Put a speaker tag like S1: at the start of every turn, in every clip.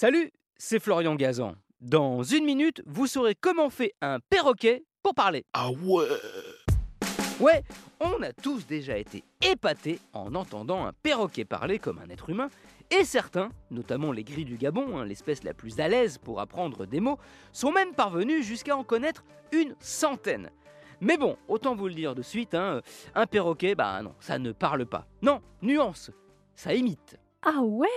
S1: Salut, c'est Florian Gazan. Dans une minute, vous saurez comment fait un perroquet pour parler.
S2: Ah ouais
S1: Ouais, on a tous déjà été épatés en entendant un perroquet parler comme un être humain, et certains, notamment les gris du Gabon, hein, l'espèce la plus à l'aise pour apprendre des mots, sont même parvenus jusqu'à en connaître une centaine. Mais bon, autant vous le dire de suite, hein, un perroquet, bah non, ça ne parle pas. Non, nuance, ça imite.
S3: Ah ouais?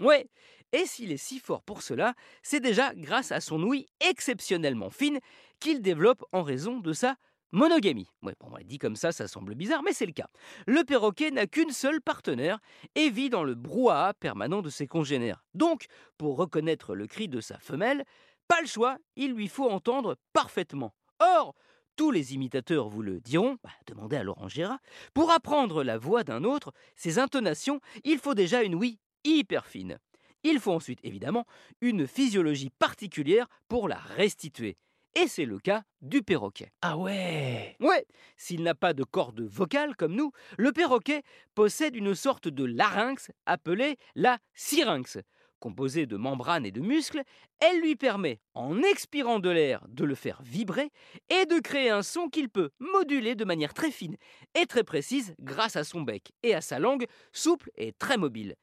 S1: Ouais, et s'il est si fort pour cela, c'est déjà grâce à son ouïe exceptionnellement fine qu'il développe en raison de sa monogamie. Ouais, bon, dit comme ça, ça semble bizarre, mais c'est le cas. Le perroquet n'a qu'une seule partenaire et vit dans le brouhaha permanent de ses congénères. Donc, pour reconnaître le cri de sa femelle, pas le choix, il lui faut entendre parfaitement. Or, tous les imitateurs vous le diront, bah, demandez à Laurent Gérard, pour apprendre la voix d'un autre, ses intonations, il faut déjà une ouïe hyper fine. Il faut ensuite évidemment une physiologie particulière pour la restituer. Et c'est le cas du perroquet.
S2: Ah ouais
S1: Ouais, s'il n'a pas de corde vocale comme nous, le perroquet possède une sorte de larynx appelée la syrinx. Composée de membranes et de muscles, elle lui permet, en expirant de l'air, de le faire vibrer et de créer un son qu'il peut moduler de manière très fine et très précise grâce à son bec et à sa langue souple et très mobile.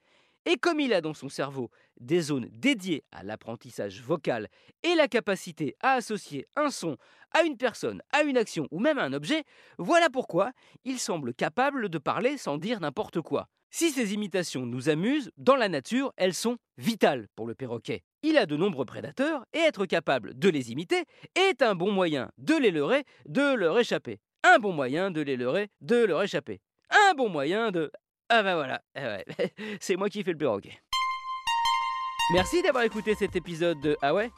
S1: Et comme il a dans son cerveau des zones dédiées à l'apprentissage vocal et la capacité à associer un son à une personne, à une action ou même à un objet, voilà pourquoi il semble capable de parler sans dire n'importe quoi. Si ces imitations nous amusent, dans la nature, elles sont vitales pour le perroquet. Il a de nombreux prédateurs et être capable de les imiter est un bon moyen de les leurrer, de leur échapper. Un bon moyen de les leurrer, de leur échapper. Un bon moyen de... Ah bah voilà, ah c'est moi qui fais le perroquet. Merci d'avoir écouté cet épisode de Ah ouais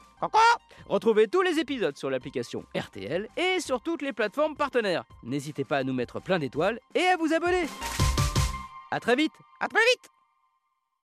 S1: Retrouvez tous les épisodes sur l'application RTL et sur toutes les plateformes partenaires. N'hésitez pas à nous mettre plein d'étoiles et à vous abonner. A très vite
S2: À très vite